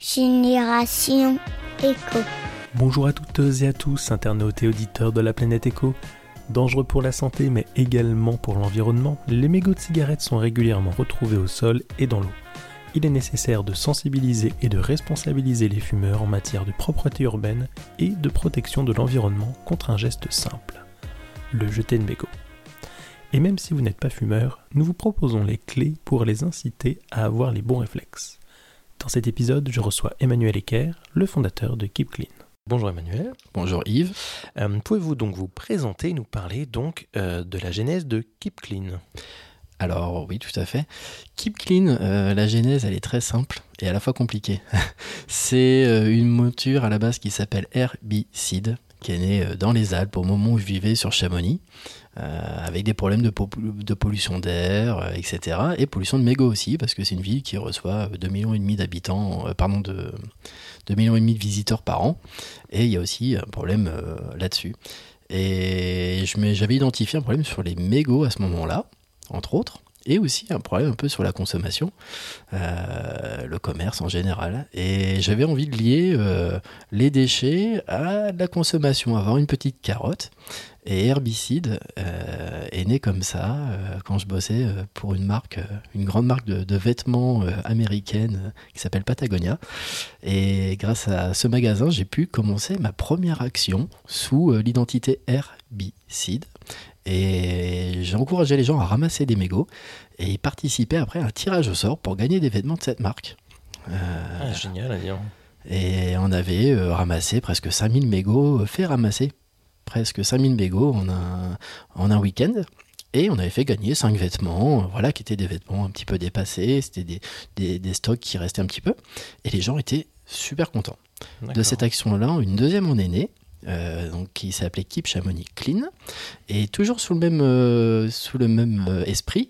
Génération Éco. Bonjour à toutes et à tous, internautes et auditeurs de la planète Éco. Dangereux pour la santé mais également pour l'environnement, les mégots de cigarettes sont régulièrement retrouvés au sol et dans l'eau. Il est nécessaire de sensibiliser et de responsabiliser les fumeurs en matière de propreté urbaine et de protection de l'environnement contre un geste simple, le jeter de mégots. Et même si vous n'êtes pas fumeur, nous vous proposons les clés pour les inciter à avoir les bons réflexes. Dans cet épisode, je reçois Emmanuel Ecker, le fondateur de Keep Clean. Bonjour Emmanuel. Bonjour Yves. Euh, Pouvez-vous donc vous présenter, nous parler donc euh, de la genèse de Keep Clean? Alors oui, tout à fait. Keep Clean, euh, la genèse, elle est très simple et à la fois compliquée. C'est euh, une monture à la base qui s'appelle Herbicide, qui est née euh, dans les Alpes au moment où je vivais sur Chamonix, avec des problèmes de, po- de pollution d'air, euh, etc. Et pollution de mégots aussi, parce que c'est une ville qui reçoit 2 millions et demi d'habitants, euh, pardon, de 2 millions et demi de visiteurs par an. Et il y a aussi un problème euh, là-dessus. Et j'avais identifié un problème sur les mégots à ce moment-là, entre autres, et aussi un problème un peu sur la consommation, euh, le commerce en général. Et j'avais envie de lier euh, les déchets à la consommation, avoir une petite carotte. Et herbicide euh, est né comme ça euh, quand je bossais euh, pour une marque, une grande marque de, de vêtements américaine qui s'appelle Patagonia. Et grâce à ce magasin, j'ai pu commencer ma première action sous l'identité herbicide. Et j'ai encouragé les gens à ramasser des mégots et participer après à un tirage au sort pour gagner des vêtements de cette marque. Ah, Génial, à dire. et on avait ramassé presque 5000 mégots, fait ramasser presque 5000 mégots en un, en un week-end. Et on avait fait gagner 5 vêtements, euh, voilà, qui étaient des vêtements un petit peu dépassés, c'était des, des- des stocks qui restaient un petit peu. Et les gens étaient super contents. De cette action-là, une deuxième en est née, euh, donc, qui s'appelait Keep Chamonix Clean. Et toujours sous le même, euh, sous le même euh, esprit,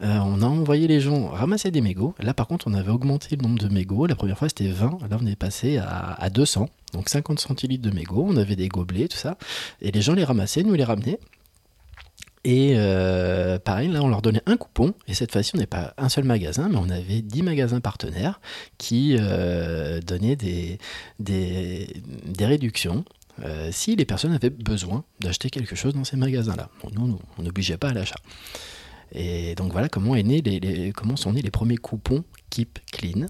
on a envoyé les gens ramasser des mégots. Là, par contre, on avait augmenté le nombre de mégots. La première fois, c'était 20. Là, on est passé à, à 200. Donc 50 centilitres de mégots. On avait des gobelets, tout ça. Et les gens les ramassaient, nous les ramenaient. Et pareil, là, on leur donnait un coupon. Et cette fois-ci, on n'est pas un seul magasin, mais on avait 10 magasins partenaires qui donnaient des, des réductions euh, si les personnes avaient besoin d'acheter quelque chose dans ces magasins-là. Nous, on n'obligeait pas à l'achat. Et donc voilà comment, sont nés les premiers coupons Keep Clean.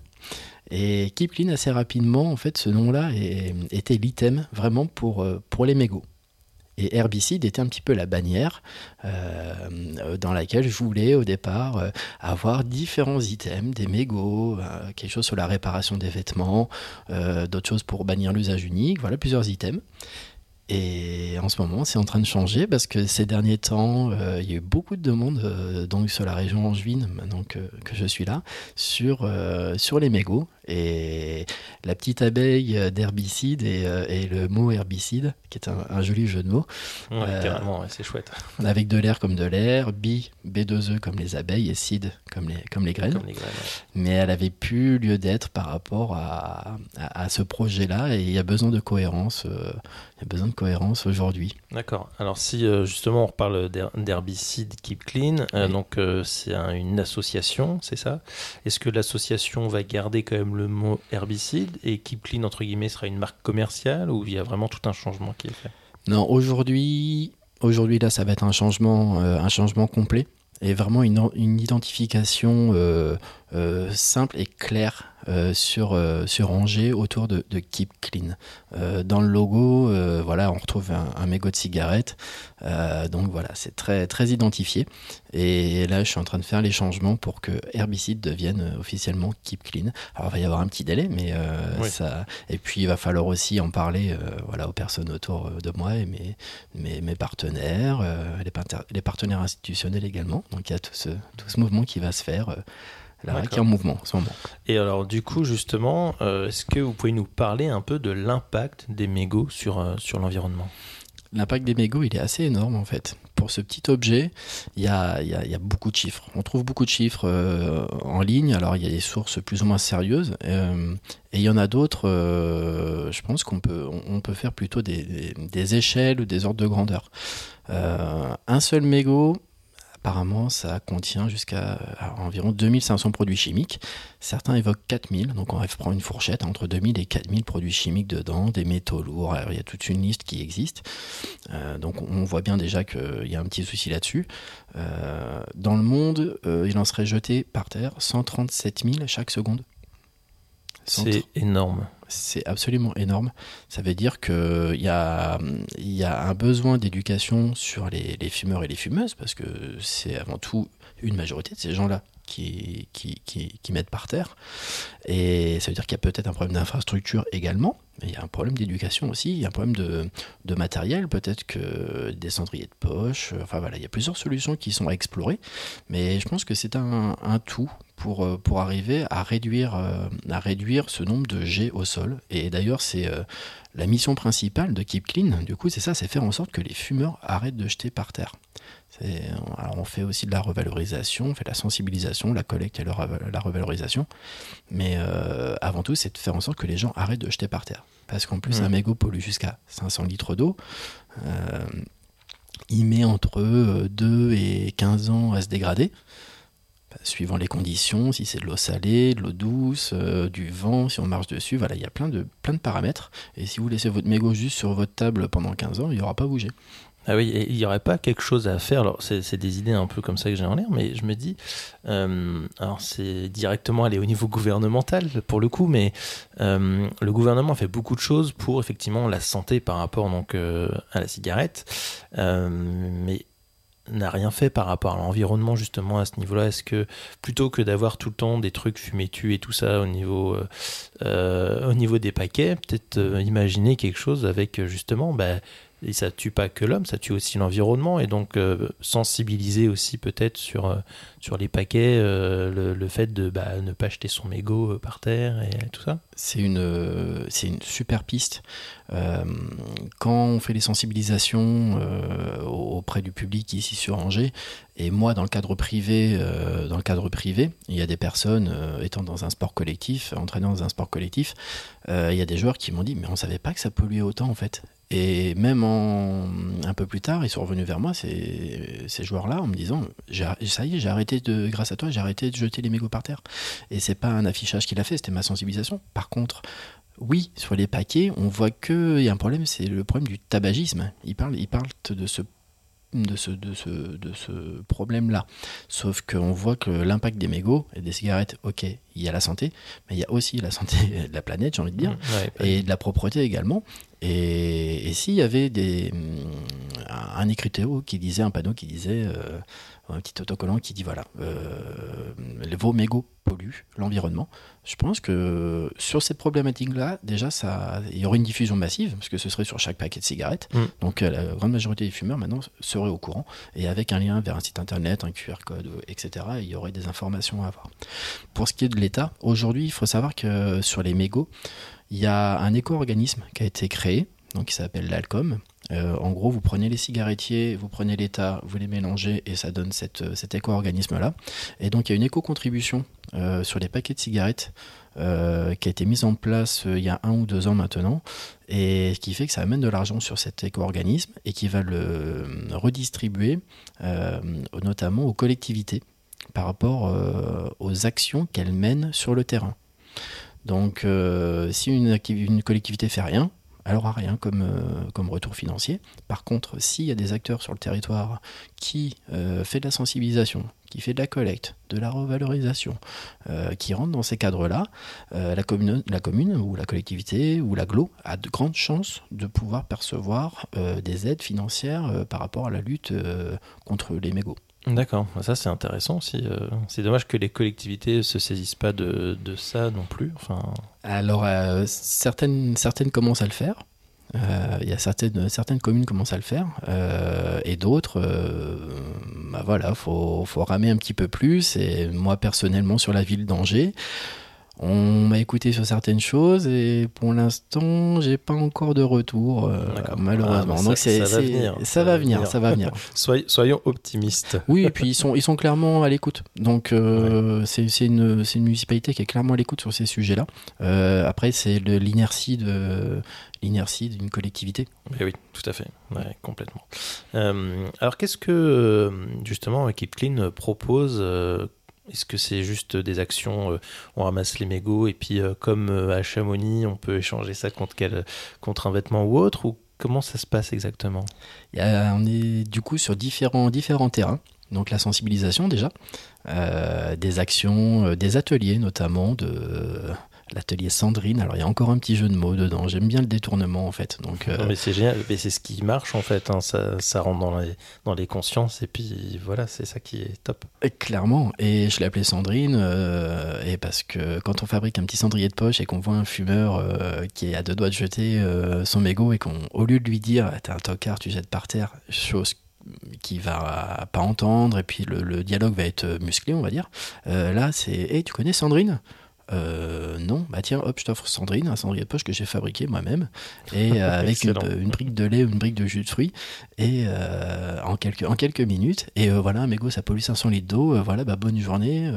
Et Keep Clean, assez rapidement, en fait, ce nom-là était l'item vraiment pour, euh, pour les mégots. Et herbicide était un petit peu la bannière euh, dans laquelle je voulais au départ euh, avoir différents items, des mégots, euh, quelque chose sur la réparation des vêtements, euh, d'autres choses pour bannir l'usage unique, voilà plusieurs items. Et en ce moment, c'est en train de changer parce que ces derniers temps, euh, il y a eu beaucoup de demandes euh, donc sur la région angevine, maintenant que, je suis là, sur, euh, sur les mégots. Et la petite abeille d'herbicide et, euh, et le mot herbicide, qui est un, un joli jeu de mots, Ouais, Euh, carrément, ouais, c'est chouette. avec de l'air comme de l'air, bi, B2E comme les abeilles et cid comme les, comme les graines Comme les graines. ouais. mais elle avait plus lieu d'être par rapport à, à, à ce projet-là et il y a besoin de cohérence. euh, il y a besoin de cohérence aujourd'hui. D'accord. Alors si euh, justement on reparle d'her- d'herbicide Keep Clean, Oui. donc c'est un- une association, c'est ça? Est-ce que l'association va garder quand même le mot herbicide et Clean entre guillemets sera une marque commerciale ou il y a vraiment tout un changement qui est fait? Non, aujourd'hui, aujourd'hui là, ça va être un changement, euh, un changement complet et vraiment une, une identification euh, euh, simple et claire euh, sur, euh, sur Angers autour de, de Keep Clean. Euh, dans le logo, voilà, on retrouve un, un mégot de cigarette. Donc voilà, c'est très, très identifié. Et là, je suis en train de faire les changements pour que Herbicide devienne officiellement Keep Clean. Alors, il va y avoir un petit délai, mais Oui. ça. Et puis, il va falloir aussi en parler voilà, aux personnes autour de moi et mes, mes, mes partenaires, les partenaires institutionnels également. Donc, il y a tout ce, tout ce mouvement qui va se faire. Là, D'accord. qui est en mouvement en ce moment. Et alors du coup justement, euh, est-ce que vous pouvez nous parler un peu de l'impact des mégots sur, euh, sur l'environnement? L'impact des mégots, il est assez énorme en fait. Pour ce petit objet, il y a, y a- y a beaucoup de chiffres. On trouve beaucoup de chiffres euh, en ligne. Alors il y a des sources plus ou moins sérieuses. et il y en a d'autres, je pense qu'on peut, on, peut faire plutôt des, des- des échelles ou des ordres de grandeur. Un seul mégot, apparemment, ça contient jusqu'à environ 2500 produits chimiques. Certains évoquent 4000, donc on va prendre une fourchette entre 2000 et 4000 produits chimiques dedans, des métaux lourds. il y a toute une liste qui existe. donc on voit bien déjà qu'il y a un petit souci là-dessus. dans le monde, il en serait jeté par terre 137 000 chaque seconde. C'est énorme. C'est absolument énorme. Ça veut dire qu'il y a, y a un besoin d'éducation sur les, fumeurs et les fumeuses, parce que c'est avant tout une majorité de ces gens-là qui, qui, qui, mettent par terre. Et ça veut dire qu'il y a peut-être un problème d'infrastructure également, mais il y a un problème d'éducation aussi, il y a un problème de, de matériel, peut-être que des cendriers de poche, enfin voilà, il y a plusieurs solutions qui sont à explorer, mais je pense que c'est un, un tout pour, euh, pour arriver à réduire, euh, à réduire ce nombre de jets au sol. Et d'ailleurs, c'est euh, la mission principale de Keep Clean, du coup, c'est ça, c'est faire en sorte que les fumeurs arrêtent de jeter par terre. Alors on fait aussi de la revalorisation, on fait de la sensibilisation, la collecte et la revalorisation. Mais avant tout, c'est de faire en sorte que les gens arrêtent de jeter par terre. Parce qu'en plus, un mégot pollue jusqu'à 500 litres d'eau. il met entre 2 et 15 ans à se dégrader suivant les conditions, si c'est de l'eau salée, de l'eau douce, euh, du vent, si on marche dessus, voilà, il y a plein de, plein de paramètres. Et si vous laissez votre mégot juste sur votre table pendant 15 ans, il n'y aura pas bougé. Ah oui, il n'y aurait pas quelque chose à faire. Alors, c'est des idées un peu comme ça que j'ai en l'air, mais je me dis, euh, alors c'est directement aller au niveau gouvernemental pour le coup, mais euh, le gouvernement fait beaucoup de choses pour effectivement la santé par rapport donc à la cigarette. mais n'a rien fait par rapport à l'environnement justement à ce niveau-là Est-ce que plutôt que d'avoir tout le temps des trucs fumés tu et tout ça au niveau, euh, euh, au niveau des paquets, peut-être euh, imaginer quelque chose avec justement bah, et ça tue pas que l'homme, ça tue aussi l'environnement et donc euh, sensibiliser aussi peut-être sur, euh, sur les paquets euh, le, fait de bah, ne pas jeter son mégot par terre et tout ça. C'est une, c'est une super piste. quand on fait les sensibilisations auprès du public ici sur Angers, et moi dans le cadre privé, dans le cadre privé, il y a des personnes étant dans un sport collectif, entraînant dans un sport collectif, il y a des joueurs qui m'ont dit mais on savait pas que ça polluait autant en fait. Et même un peu plus tard, ils sont revenus vers moi, ces, ces joueurs-là, en me disant Ça y est, j'ai arrêté de, grâce à toi, j'ai arrêté de jeter les mégots par terre. Et c'est pas un affichage qu'il a fait, c'était ma sensibilisation. Par contre, oui, sur les paquets, on voit qu'il y a un problème, c'est le problème du tabagisme. Ils parlent, ils parlent de ce de ce, de ce, de ce problème-là. Sauf qu'on voit que l'impact des mégots et des cigarettes, ok, il y a la santé, mais il y a aussi la santé de la planète, j'ai envie de dire, mmh, et de la propreté également. Et, s'il y avait des, un écriteau qui disait, un panneau qui disait, euh, un petit autocollant qui dit voilà, euh, vos mégots polluent l'environnement, je pense que sur cette problématique-là, déjà, ça, il y aurait une diffusion massive, parce que ce serait sur chaque paquet de cigarettes. Mm. Donc euh, la grande majorité des fumeurs maintenant seraient au courant, et avec un lien vers un site internet, un QR code, etc., il y aurait des informations à avoir. Pour ce qui est de l'État, aujourd'hui, il faut savoir que sur les mégots, il y a un éco-organisme qui a été créé, donc qui s'appelle l'ALCOM. Euh, en gros, vous prenez les cigarettiers, vous prenez l'État, vous les mélangez et ça donne euh, cet éco-organisme-là. Et donc, il y a une éco-contribution euh, sur les paquets de cigarettes qui a été mise en place il y a un ou deux ans maintenant, et qui fait que ça amène de l'argent sur cet éco-organisme et qui va le redistribuer notamment aux collectivités par rapport aux actions qu'elles mènent sur le terrain. Donc, si une, une, collectivité fait rien, elle aura rien comme, euh, comme retour financier. Par contre, s'il y a des acteurs sur le territoire qui euh, fait de la sensibilisation, qui fait de la collecte, de la revalorisation, qui rentrent dans ces cadres-là, la, commune, la commune ou la collectivité ou l'aglo a de grandes chances de pouvoir percevoir des aides financières par rapport à la lutte contre les mégots. D'accord, ça c'est intéressant aussi. Euh, c'est dommage que les collectivités se saisissent pas de, ça non plus. Enfin... Alors euh, certaines, certaines commencent à le faire. Euh, il y a certaines, certaines communes commencent à le faire et d'autres, bah voilà, faut, faut ramer un petit peu plus. Et moi personnellement sur la ville d'Angers, On m'a écouté sur certaines choses et pour l'instant, j'ai pas encore de retour, euh, malheureusement. Ah, Donc ça, c'est, ça va venir, ça va venir, ça va venir. Soy- soyons optimistes. Oui, et puis ils sont, ils sont clairement à l'écoute. Donc euh, c'est, c'est une, une municipalité qui est clairement à l'écoute sur ces sujets-là. Euh, après, c'est l'inertie de l'inertie d'une collectivité. Mais oui, tout à fait, Ouais, complètement. Alors qu'est-ce que justement Keep Clean propose Est-ce que c'est juste des actions, euh, on ramasse les mégots et puis euh, comme euh, à Chamonix, on peut échanger ça contre, quel, contre un vêtement ou autre ou comment ça se passe exactement? On est du coup sur différents, différents terrains. Donc la sensibilisation déjà, des actions, des ateliers notamment de l'atelier Sandrine. Alors il y a encore un petit jeu de mots dedans. J'aime bien le détournement en fait. Donc euh, Non, mais c'est génial, mais c'est ce qui marche en fait, hein, ça, ça rentre dans les, dans les consciences et puis voilà, c'est ça qui est top. Et Clairement, et je l'ai appelée Sandrine, euh, et parce que quand on fabrique un petit cendrier de poche et qu'on voit un fumeur euh, qui est à deux doigts de jeter son mégot et qu'on, au lieu de lui dire Ah, t'es un tocard, tu jettes par terre, chose qui va pas entendre et puis le, le dialogue va être musclé, on va dire. là, c'est Hey, tu connais Sandrine? Euh, non, bah tiens, hop, je t'offre Sandrine, un cendrier de poche que j'ai fabriqué moi-même, et euh, avec une, brique de lait ou une brique de jus de fruits, et euh, en, quelques, en quelques minutes, et voilà, un mégot, ça pollue 500 litres d'eau, voilà, bah bonne journée,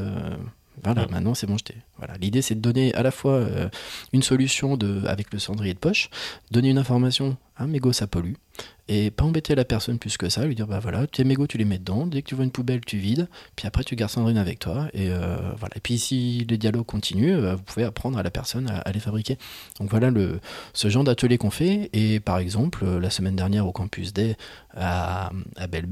voilà, Mm. maintenant c'est bon, jeté. Voilà, l'idée c'est de donner à la fois une solution de, avec le cendrier de poche, donner une information, un mégot ça pollue, et pas embêter la personne plus que ça, lui dire bah voilà, tes mégots tu les mets dedans, dès que tu vois une poubelle tu vides, puis après tu gardes Sandrine avec toi, et euh, voilà. Et puis si les dialogues continuent, euh, vous pouvez apprendre à la personne à, les fabriquer. Donc voilà le, ce genre d'atelier qu'on fait, et par exemple, euh, la semaine dernière au campus Day à, à Belle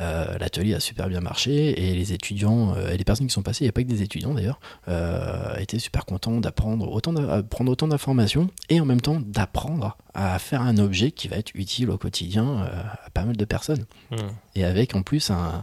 euh, l'atelier a super bien marché, et les étudiants, euh, et les personnes qui sont passées, il n'y a pas que des étudiants d'ailleurs, euh, étaient super contents d'apprendre autant, prendre d'informations, et en même temps d'apprendre à faire un objet qui va être utile au quotidien à pas mal de personnes. Hmm. Et avec en plus un,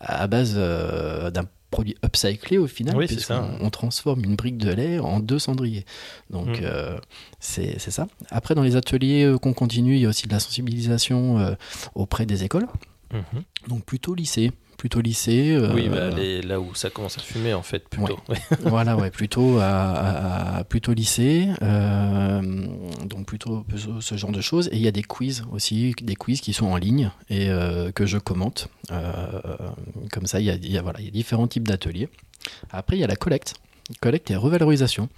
à base d'un produit upcyclé au final, Oui, puisqu'on- transforme une brique de lait en deux cendriers. Donc Mm. euh, c'est c'est ça. Après, dans les ateliers euh, qu'on continue, il y a aussi de la sensibilisation euh, auprès des écoles. Mhm. Donc plutôt lycée. Plutôt lycée. euh, Oui, bah, les- là où ça commence à fumer en fait plutôt. Ouais. voilà, ouais, plutôt à, plutôt lycée, euh, donc plutôt plutôt ce genre de choses. Et il y a des quiz aussi, des quiz qui sont en ligne et euh, que je commente. Comme ça, il y a, il y a- voilà, il y a différents types d'ateliers. Après, il y a la collecte, collecte et revalorisation.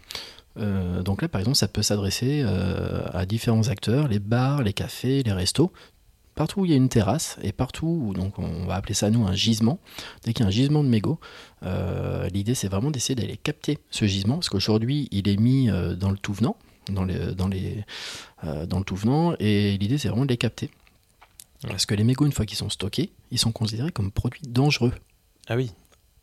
Euh, donc là, par exemple, ça peut s'adresser euh, à différents acteurs, les bars, les cafés, les restos. Partout où il y a une terrasse et partout où donc on va appeler ça nous un gisement, dès qu'il y a un gisement de mégots, euh, l'idée c'est vraiment d'essayer d'aller capter ce gisement parce qu'aujourd'hui il est mis euh, dans le tout venant, dans, les, dans, les, euh, dans le tout venant et l'idée c'est vraiment de les capter. Parce que les mégots une fois qu'ils sont stockés, ils sont considérés comme produits dangereux. Ah oui.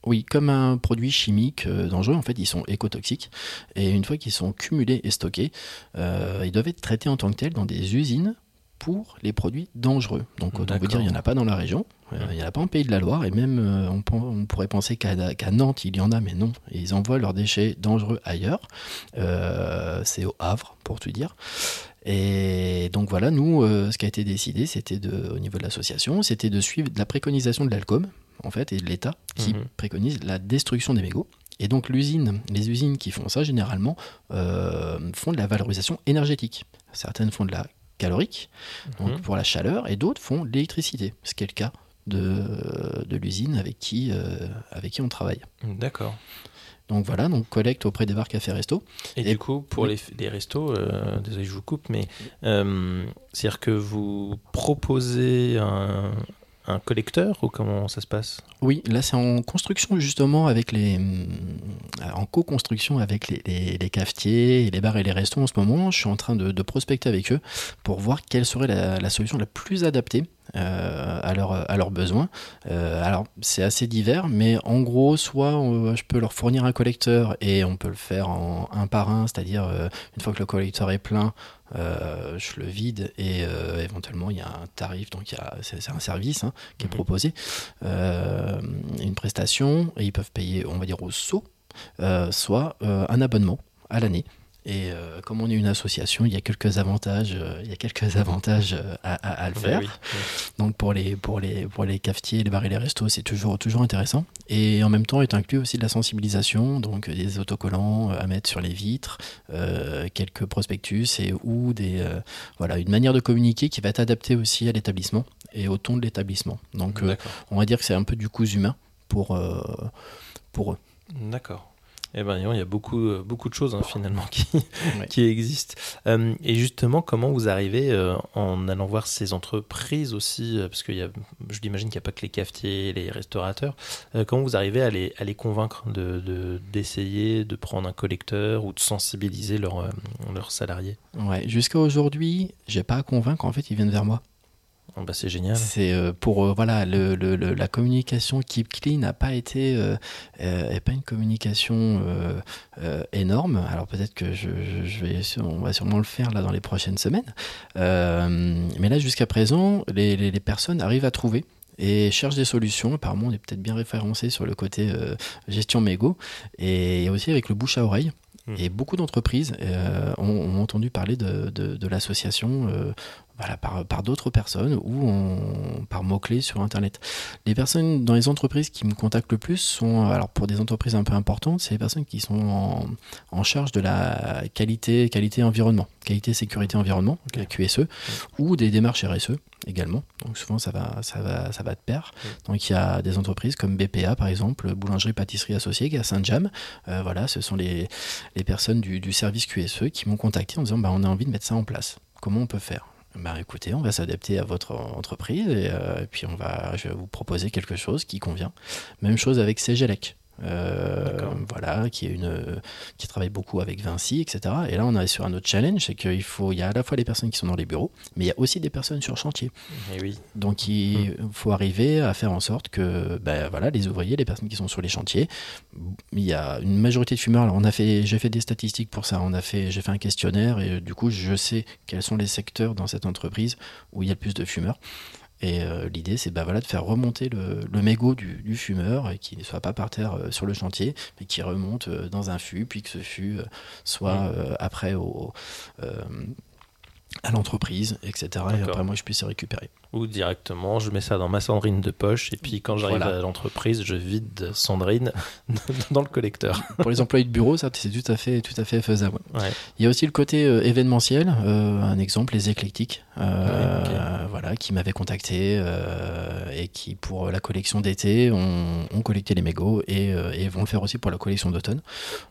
Oui, comme un produit chimique dangereux, en fait, ils sont écotoxiques. Et une fois qu'ils sont cumulés et stockés, ils doivent être traités en tant que tels dans des usines pour les produits dangereux. Donc, autant vous dire, il n'y en a pas dans la région, euh, il n'y en a pas en Pays de la Loire, et même euh, on, pourrait penser qu'à Nantes, il y en a, mais non. Ils envoient leurs déchets dangereux ailleurs. Euh, C'est au Havre, pour tout dire. Et donc voilà, nous, ce qui a été décidé, c'était au niveau de l'association, c'était de suivre la préconisation de l'ALCOM, en fait, et de l'État, qui Mhm. préconise la destruction des mégots. Et donc l'usine, les usines qui font ça, généralement, euh, font de la valorisation énergétique. Certaines font de la calorique, donc Mhm. pour la chaleur, et d'autres font l'électricité, ce qui est le cas de, de l'usine avec qui, euh, avec qui on travaille. D'accord. Donc voilà, donc collecte auprès des bars cafés resto. Et, Et- du coup, pour les, les restos, euh, désolé, je vous coupe, mais euh, c'est-à-dire que vous proposez un, un collecteur ou comment ça se passe? Oui, là c'est en construction justement avec les, hum, en co-construction avec les, cafetiers, et les bars et les restos en ce moment. Je suis en train de, prospecter avec eux pour voir quelle serait la, solution la plus adaptée euh, à, leur, à leurs besoins. Euh, alors c'est assez divers, mais en gros, soit euh, je peux leur fournir un collecteur et on peut le faire en un par un, c'est-à-dire euh, une fois que le collecteur est plein, euh, je le vide et euh, éventuellement il y a un tarif, donc il y a- c'est c'est un service hein, qui est Mhm. proposé, euh, une prestation et ils peuvent payer, on va dire au saut, soit un abonnement à l'année. Et euh, comme on est une association, il y a quelques avantages, euh, il y a quelques avantages euh, à, à- à le Bah faire. oui, oui. Donc pour les, pour les, pour les cafetiers, les bars et les restos, c'est toujours, toujours intéressant. Et en même temps, est inclus aussi de la sensibilisation, donc des autocollants à mettre sur les vitres, euh, quelques prospectus et ou des, voilà, une manière de communiquer qui va être adaptée aussi à l'établissement et au ton de l'établissement. Donc on va dire que c'est un peu du coup humain pour, pour eux. D'accord. Eh ben, il y a beaucoup, euh, beaucoup de choses hein, finalement qui, Ouais. qui existent. Euh, et justement, comment vous arrivez euh, en allant voir ces entreprises aussi, parce que je l'imagine qu'il n'y a pas que les cafetiers, les restaurateurs, euh, comment vous arrivez à les, à les convaincre de, de- d'essayer de prendre un collecteur ou de sensibiliser leurs, leurs salariés? Ouais, jusqu'à aujourd'hui, j'ai pas à convaincre. En fait, ils viennent vers moi. Ah bah, C'est génial. C'est euh, pour euh, voilà le, le- le- la communication Keep Clean n'a pas été euh, pas une communication énorme. Alors peut-être que je, je- je vais on va sûrement le faire là dans les prochaines semaines. Mais là jusqu'à présent, les, les- les personnes arrivent à trouver et cherchent des solutions. Apparemment, on est peut-être bien référencé sur le côté euh, gestion mégot et aussi avec le bouche à oreille. Mhm. Et beaucoup d'entreprises euh, ont, ont entendu parler de, de- de l'association euh, voilà, par, par d'autres personnes ou par mots-clés sur Internet. Les personnes dans les entreprises qui me contactent le plus sont, alors pour des entreprises un peu importantes, c'est les personnes qui sont en, en charge de la qualité, qualité environnement, qualité, sécurité, environnement, la QSE, ou des démarches RSE également. Donc souvent ça va, ça va, ça va de pair. Donc il y a des entreprises comme BPA par exemple, boulangerie pâtisserie associée qui est à Saint-Jam. Euh, voilà, ce sont les, les personnes du, du service QSE qui m'ont contacté en disant bah, on a envie de mettre ça en place. Comment on peut faire? Bah écoutez, on va s'adapter à votre entreprise et, euh, et puis on va, je vais vous proposer quelque chose qui convient. Même chose avec CGLEC. Euh, voilà, qui est une, qui travaille beaucoup avec Vinci, etc. Et là, on est sur un autre challenge, c'est qu'il faut, il y a à la fois les personnes qui sont dans les bureaux, mais il y a aussi des personnes sur chantier. Et oui. Donc il faut arriver à faire en sorte que ben, voilà, les ouvriers, les personnes qui sont sur les chantiers, il y a une majorité de fumeurs. Alors on a fait, j'ai fait des statistiques pour ça. On a fait, j'ai fait un questionnaire et euh, du coup je sais quels sont les secteurs dans cette entreprise où il y a le plus de fumeurs. Et euh, l'idée, c'est bah, voilà, de faire remonter le, le mégot du, du fumeur et qu'il ne soit pas par terre euh, sur le chantier, mais qu'il remonte euh, dans un fût, puis que ce fût soit Mm. euh, après au, à l'entreprise, etc. Et après, moi, je puisse les récupérer. Ou directement, je mets ça dans ma cendrine de poche et puis quand j'arrive Voilà. à l'entreprise, je vide Sandrine dans le collecteur. Pour les employés de bureau, ça, c'est tout à fait, tout à fait faisable. Ouais. Il y a aussi le côté euh, événementiel. euh, un exemple, les éclectiques, euh, Ouais, voilà, qui m'avaient contacté et qui, pour la collection d'été, ont, ont collecté les mégots et, et vont le faire aussi pour la collection d'automne.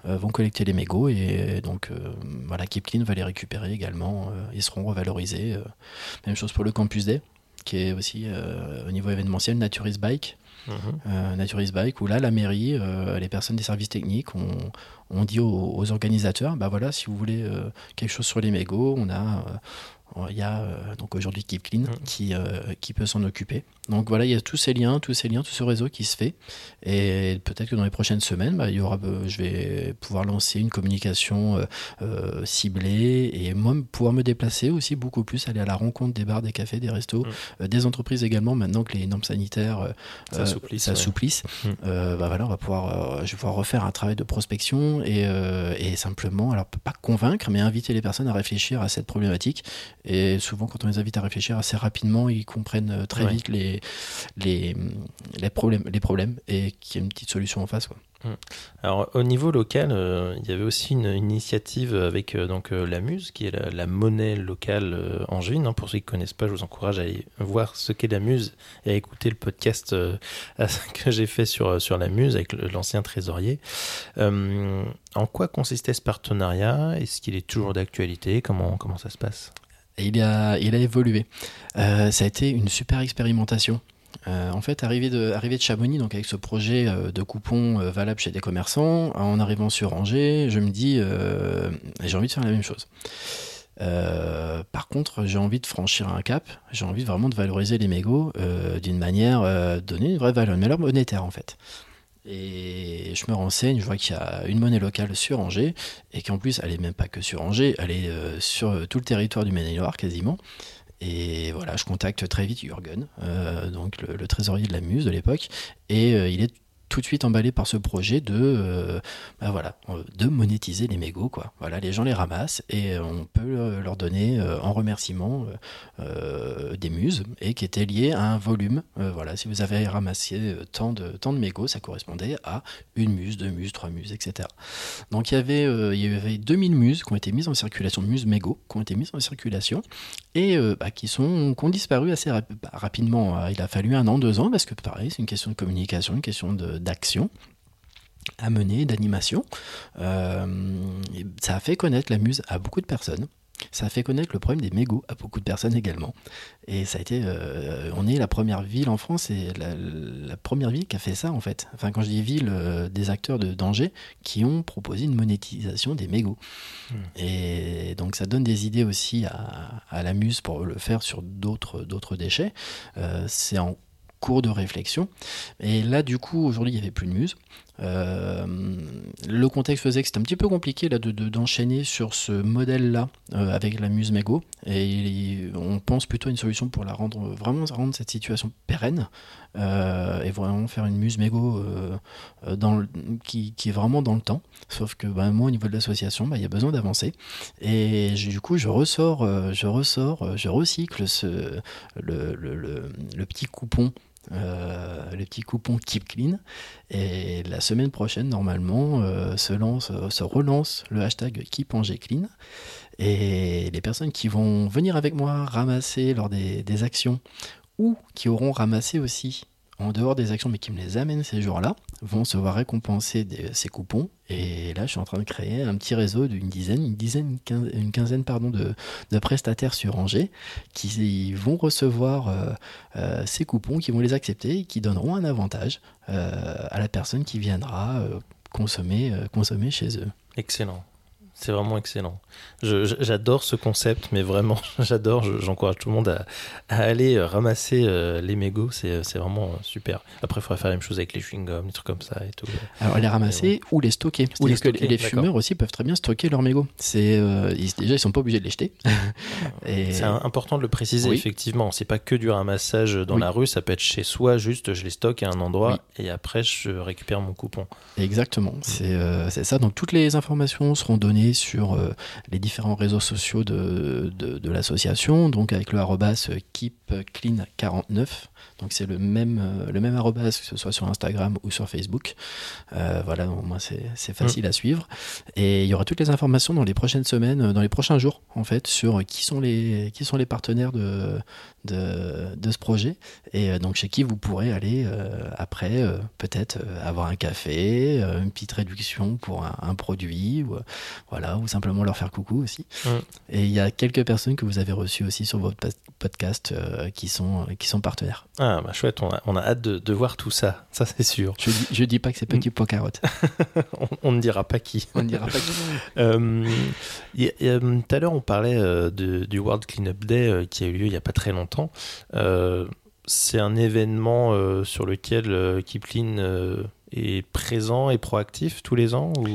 Vont collecter les mégots et donc voilà, Clean va les récupérer également. ils seront revalorisés. Même chose pour le Campus Day, qui est aussi euh, au niveau événementiel, Naturis Bike Mhm. euh, Naturis Bike, où là, la mairie, euh, les personnes des services techniques ont, ont dit aux, aux organisateurs, bah voilà, si vous voulez euh, quelque chose sur les mégots, on a, il y a euh, donc aujourd'hui Keep Clean qui, euh, qui peut s'en occuper. Donc voilà, il y a tous ces liens, tous ces liens, tout ce réseau qui se fait. Et peut-être que dans les prochaines semaines, bah, il y aura, euh, je vais pouvoir lancer une communication euh, euh, ciblée et moi pouvoir me déplacer aussi beaucoup plus, aller à la rencontre des bars, des cafés, des restos, euh, des entreprises également. Maintenant que les normes sanitaires euh, S'assouplissent, euh, ouais. Mm. euh, bah voilà, on va pouvoir, euh, je vais pouvoir refaire un travail de prospection et, euh, et simplement, alors pas convaincre, mais inviter les personnes à réfléchir à cette problématique. Et souvent, quand on les invite à réfléchir assez rapidement, ils comprennent euh, très Ouais. vite les, les, les, problèmes, les problèmes et qu'il y a une petite solution en face. Quoi. Alors au niveau local, euh, il y avait aussi une, une initiative avec euh, donc euh, la Muse, qui est la, la monnaie locale angevine. hein. Pour ceux qui ne connaissent pas, je vous encourage à aller voir ce qu'est la Muse et à écouter le podcast que j'ai fait sur, sur la Muse avec l'ancien trésorier. Euh, en quoi consistait ce partenariat? Est-ce qu'il est toujours d'actualité? Comment, comment ça se passe? Il a, il a évolué. Euh, ça a été une super expérimentation. Euh, en fait, arrivé de, arrivé de donc avec ce projet euh, de coupons euh, valables chez des commerçants, en arrivant sur Angers, je me dis, j'ai envie de faire la même chose. Par contre, j'ai envie de franchir un cap, j'ai envie vraiment de valoriser les mégots d'une manière, donner une vraie valeur, une valeur monétaire en fait. Et je me renseigne, je vois qu'il y a une monnaie locale sur Angers, et qu'en plus, elle est même pas que sur Angers, elle est euh, sur tout le territoire du Maine-et-Loire quasiment. Et voilà, je contacte très vite Jürgen, euh, donc le, trésorier de la Muse de l'époque, et euh, il est tout de suite emballé par ce projet de, bah voilà, de monétiser les mégots. Quoi. Voilà, les gens les ramassent et on peut leur donner en remerciement des muses et qui étaient liées à un volume. voilà, si vous avez ramassé tant de, tant de mégots, ça correspondait à une muse, deux muses, trois muses, etc. Donc il y avait, il y avait 2000 muses qui ont été mises en circulation, muses mégots qui ont été mises en circulation et bah, qui, sont, qui ont disparu assez bah, rapidement. Il a fallu un an, deux ans parce que pareil, c'est une question de communication, une question d'action à mener, d'animation. Euh, ça a fait connaître la muse à beaucoup de personnes. Ça a fait connaître le problème des mégots à beaucoup de personnes également. Et ça a été, euh, on est la première ville en France et la, première ville qui a fait ça en fait. Enfin, quand je dis ville, euh, des acteurs de danger qui ont proposé une monétisation des mégots. Hmm. Et donc ça donne des idées aussi à, à la muse pour le faire sur d'autres déchets. c'est en cours de réflexion. Et là, du coup, aujourd'hui, il n'y avait plus de muse. Euh, le contexte faisait que c'était un petit peu compliqué là, de, d'enchaîner sur ce modèle-là euh, avec la muse Mego. Et on pense plutôt à une solution pour la rendre, vraiment rendre cette situation pérenne euh, et vraiment faire une muse Mego dans qui, qui, est vraiment dans le temps. Sauf que bah, moi, au niveau de l'association, bah, il y a besoin d'avancer. Et du coup, je ressors, je ressors, je recycle ce, le, le, le petit coupon euh, le petit coupon Keep Clean. Et la semaine prochaine, normalement, euh, se, lance, se relance le hashtag Keep Angers Clean. Et les personnes qui vont venir avec moi ramasser lors des actions ou qui auront ramassé aussi en dehors des actions, mais qui me les amènent ces jours-là, vont se voir récompenser ces coupons. Et là, je suis en train de créer un petit réseau d'une dizaine, une dizaine, une quinzaine, pardon, de, prestataires sur Angers qui vont recevoir euh, euh, ces coupons, qui vont les accepter et qui donneront un avantage euh, à la personne qui viendra consommer, consommer chez eux. Excellent. C'est vraiment excellent. J'adore ce concept, mais vraiment, j'adore. J'encourage tout le monde à, aller euh, ramasser euh, les mégots. C'est vraiment euh, super. Après, il faudrait faire la même chose avec les chewing-gums, des trucs comme ça et tout. Alors, les ramasser ou les stocker. Ou les, stocker, les fumeurs aussi peuvent très bien stocker leurs mégots. C'est déjà, ils sont pas obligés de les jeter. C'est important de le préciser, effectivement. C'est pas que du ramassage dans la rue. Ça peut être chez soi, juste je les stocke à un endroit et après, je récupère mon coupon. Exactement. C'est ça. Donc, toutes les informations seront données sur euh, les différents réseaux sociaux de, de, l'association, donc avec le arrobas keepclean49. Donc c'est le même, euh, le même arrobas que ce soit sur Instagram ou sur Facebook. Euh, voilà, moi c'est facile mm. à suivre. Et il y aura toutes les informations dans les prochaines semaines, dans les prochains jours en fait, sur qui sont les, qui sont les partenaires de, de, de ce projet. Et donc chez qui vous pourrez aller après peut-être avoir un café, une petite réduction pour un, un produit. Ou, voilà, ou simplement leur faire coucou aussi. Et il y a quelques personnes que vous avez reçues aussi sur votre podcast euh, qui, sont, qui sont partenaires. Ah, bah chouette, on a, on a hâte de, de, voir tout ça, ça c'est sûr. Je dis, je dis pas que c'est petit pot carotte. on, ne dira pas qui. On ne dira pas qui. Euh, tout à l'heure, on parlait euh, de, du World Cleanup Day qui a eu lieu il n'y a pas très longtemps c'est un événement sur lequel Kipling est présent et proactif tous les ans ou...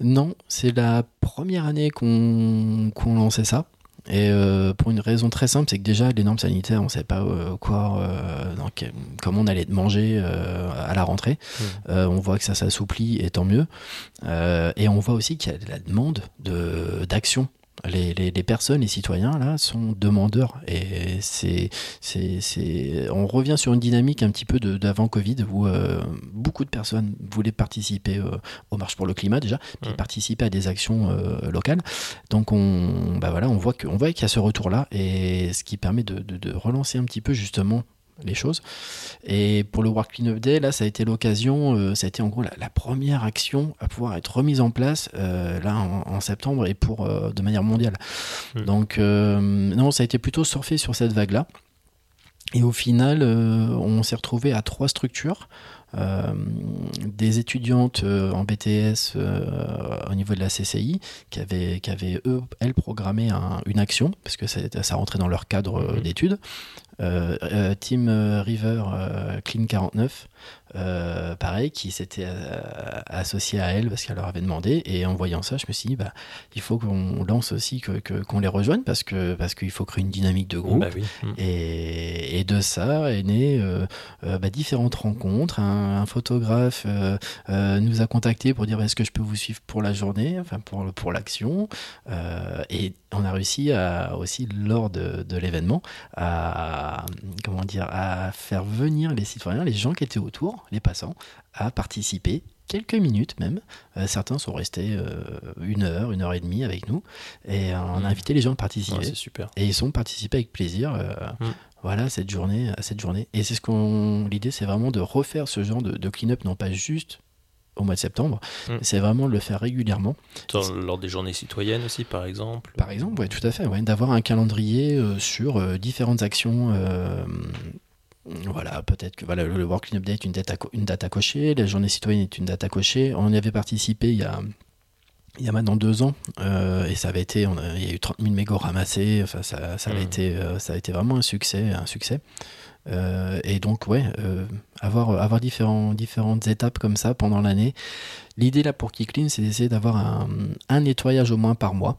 Non, c'est la première année qu'on lançait ça. Et euh, pour une raison très simple, c'est que déjà les normes sanitaires, on ne savait pas euh, quoi, euh, comment on allait manger à la rentrée. Mmh. on voit que ça s'assouplit et tant mieux. et on voit aussi qu'il y a de la demande d'action les, les, les, personnes, les citoyens, là, sont demandeurs. Et c'est, c'est, on revient sur une dynamique un petit peu d'avant Covid où euh, beaucoup de personnes voulaient participer euh, aux marches pour le climat déjà, puis participer à des actions euh, locales. Donc on, bah voilà, on voit qu'il y a ce retour-là et ce qui permet de, de, de relancer un petit peu justement les choses. Et pour le Work Clean Up Day, là, ça a été l'occasion, euh, ça a été en gros la, première action à pouvoir être remise en place euh, là en, septembre et pour euh, de manière mondiale. Donc non, ça a été plutôt surfé sur cette vague-là. Et au final, on s'est retrouvé à trois structures. des étudiantes en BTS au niveau de la CCI qui avaient, qui avaient eux, elles, programmé une action, parce que ça, ça rentrait dans leur cadre hmm. d'études. Euh, euh, Team euh, River Clean 49, pareil, qui s'était associé à elle parce qu'elle leur avait demandé. Et en voyant ça, je me suis dit, bah, il faut qu'on lance aussi, qu'on que, qu'on les rejoigne parce que parce qu'il faut créer une dynamique de groupe. Bah mm. et, et, de ça est né bah, différentes rencontres, un, un, photographe euh, euh, nous a contacté pour dire est-ce que je peux vous suivre pour la journée, enfin pour, pour l'action? et on a réussi à, aussi lors de, de l'événement à comment dire à faire venir les citoyens, les gens qui étaient autour, les passants, à participer quelques minutes même. Euh, certains sont restés euh, une heure, une heure et demie avec nous. Et on a mmh. invité les gens à participer. c'est super. Et ils sont participés avec plaisir. Euh, mmh. Voilà, cette journée, à cette journée. Et c'est ce qu'on. L'idée, c'est vraiment de refaire ce genre de, clean-up, non pas juste au mois de septembre, mmh. c'est vraiment de le faire régulièrement. lors des journées citoyennes aussi, par exemple Par exemple, oui, tout à fait. Ouais, D'avoir un calendrier sur différentes actions voilà, peut-être que voilà, le World Cleanup Day est une date, à, une date à cocher, la journée citoyenne est une date à cocher. On y avait participé il y a, il y a maintenant deux ans, euh, et ça avait été, on il y a eu 30 000 mégots ramassés, enfin, ça, ça, avait mmh. été, euh, ça a été vraiment un succès. Un succès. Euh, et donc, ouais, avoir, avoir différents, différentes étapes comme ça pendant l'année. L'idée là pour Clean, c'est d'essayer d'avoir un, un nettoyage au moins par mois.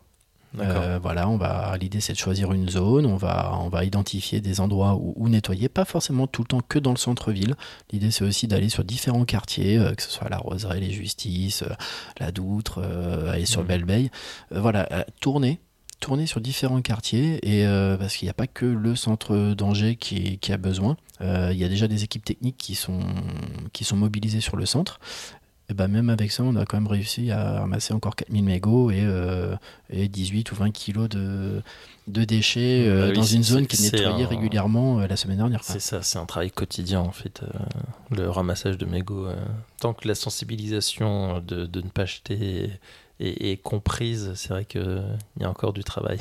Euh, voilà, on va. L'idée c'est de choisir une zone. On va, on va identifier des endroits où, nettoyer, pas forcément tout le temps que dans le centre-ville. L'idée c'est aussi d'aller sur différents quartiers, euh, que ce soit la Roseraie, les Justices, euh, la Doutre, aller sur mmh. Belle voilà, tourner, tourner sur différents quartiers et parce qu'il n'y a pas que le centre d'Angers qui, qui, a besoin. il y a déjà des équipes techniques qui sont, qui sont mobilisées sur le centre et bah même avec ça, on a quand même réussi à ramasser encore 4000 mégots et, euh, et 18 ou 20 kilos de, de déchets euh, bah dans une zone qui est nettoyée régulièrement euh, la semaine dernière. C'est ça, c'est un travail quotidien en fait, le ramassage de mégots. tant que la sensibilisation de, de ne pas jeter et, comprise, c'est vrai qu'il y a encore du travail.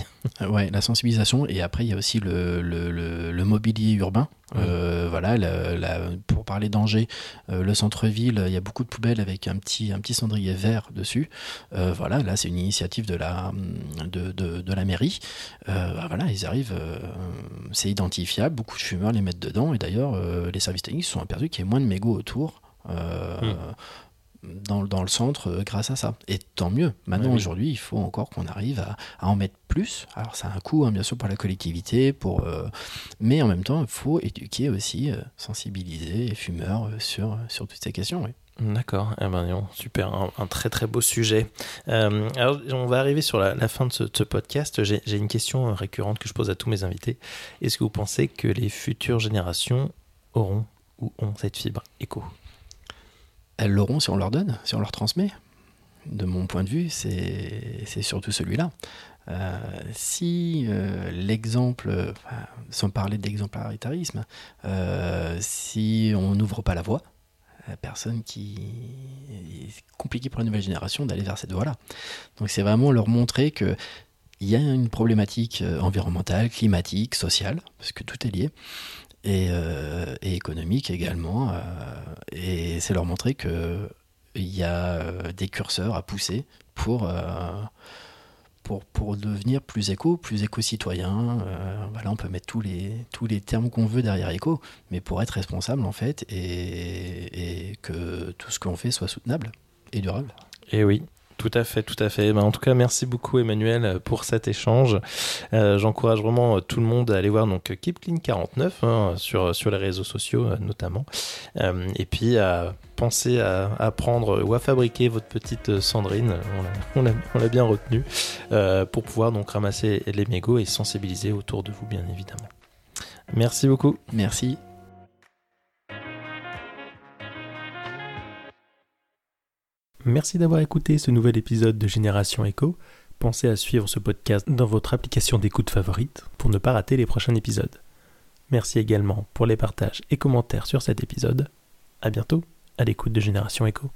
ouais, la sensibilisation, et après il y a aussi le, le, le, mobilier urbain. Euh, voilà, pour parler d'Angers, euh, le centre-ville, il y a beaucoup de poubelles avec un petit, un petit cendrier vert dessus. Euh, voilà, là c'est une initiative de la, de, de, de la mairie. Bah, voilà, ils arrivent, c'est identifiable, beaucoup de fumeurs les mettent dedans, et d'ailleurs les services techniques se sont aperçus qu'il y a moins de mégots autour. Hmm dans, dans, le centre euh, grâce à ça. Et tant mieux. Maintenant, aujourd'hui, il faut encore qu'on arrive à, à, en mettre plus. Alors, ça a un coût, hein, bien sûr, pour la collectivité, pour, euh, mais en même temps, il faut éduquer aussi, euh, sensibiliser les fumeurs sur, sur toutes ces questions. Oui. D'accord, eh ben, super, un, très très beau sujet. alors, on va arriver sur la, fin de ce, de ce podcast. J'ai une question récurrente que je pose à tous mes invités. Est-ce que vous pensez que les futures générations auront ou ont cette fibre éco? Elles l'auront si on leur donne, si on leur transmet. De mon point de vue, c'est surtout celui-là. Euh, si euh, l'exemple, sans parler d'exemplaritarisme, euh, si on n'ouvre pas la voie, personne qui est compliqué pour la nouvelle génération d'aller vers cette voie-là. Donc c'est vraiment leur montrer que il y a une problématique environnementale, climatique, sociale, parce que tout est lié, euh, et, économique également. Euh, et c'est leur montrer qu'il y a euh, des curseurs à pousser pour, pour, pour devenir plus éco, plus éco-citoyen. voilà, on peut mettre tous les, tous les termes qu'on veut derrière éco, mais pour être responsable en fait et, et que tout ce qu'on fait soit soutenable et durable. Et oui, tout à fait, tout à fait. Ben, en tout cas, merci beaucoup Emmanuel pour cet échange. Euh, j'encourage vraiment euh, tout le monde à aller voir donc Keep Clean 49 hein, sur, sur les réseaux sociaux euh, notamment. et puis à penser à, à, prendre ou à fabriquer votre petite Sandrine, on l'a bien retenu, pour pouvoir donc ramasser les mégots et sensibiliser autour de vous bien évidemment. Merci beaucoup. Merci. Merci d'avoir écouté ce nouvel épisode de Génération Echo. Pensez à suivre ce podcast dans votre application d'écoute favorite pour ne pas rater les prochains épisodes. Merci également pour les partages et commentaires sur cet épisode. A bientôt à l'écoute de Génération Echo.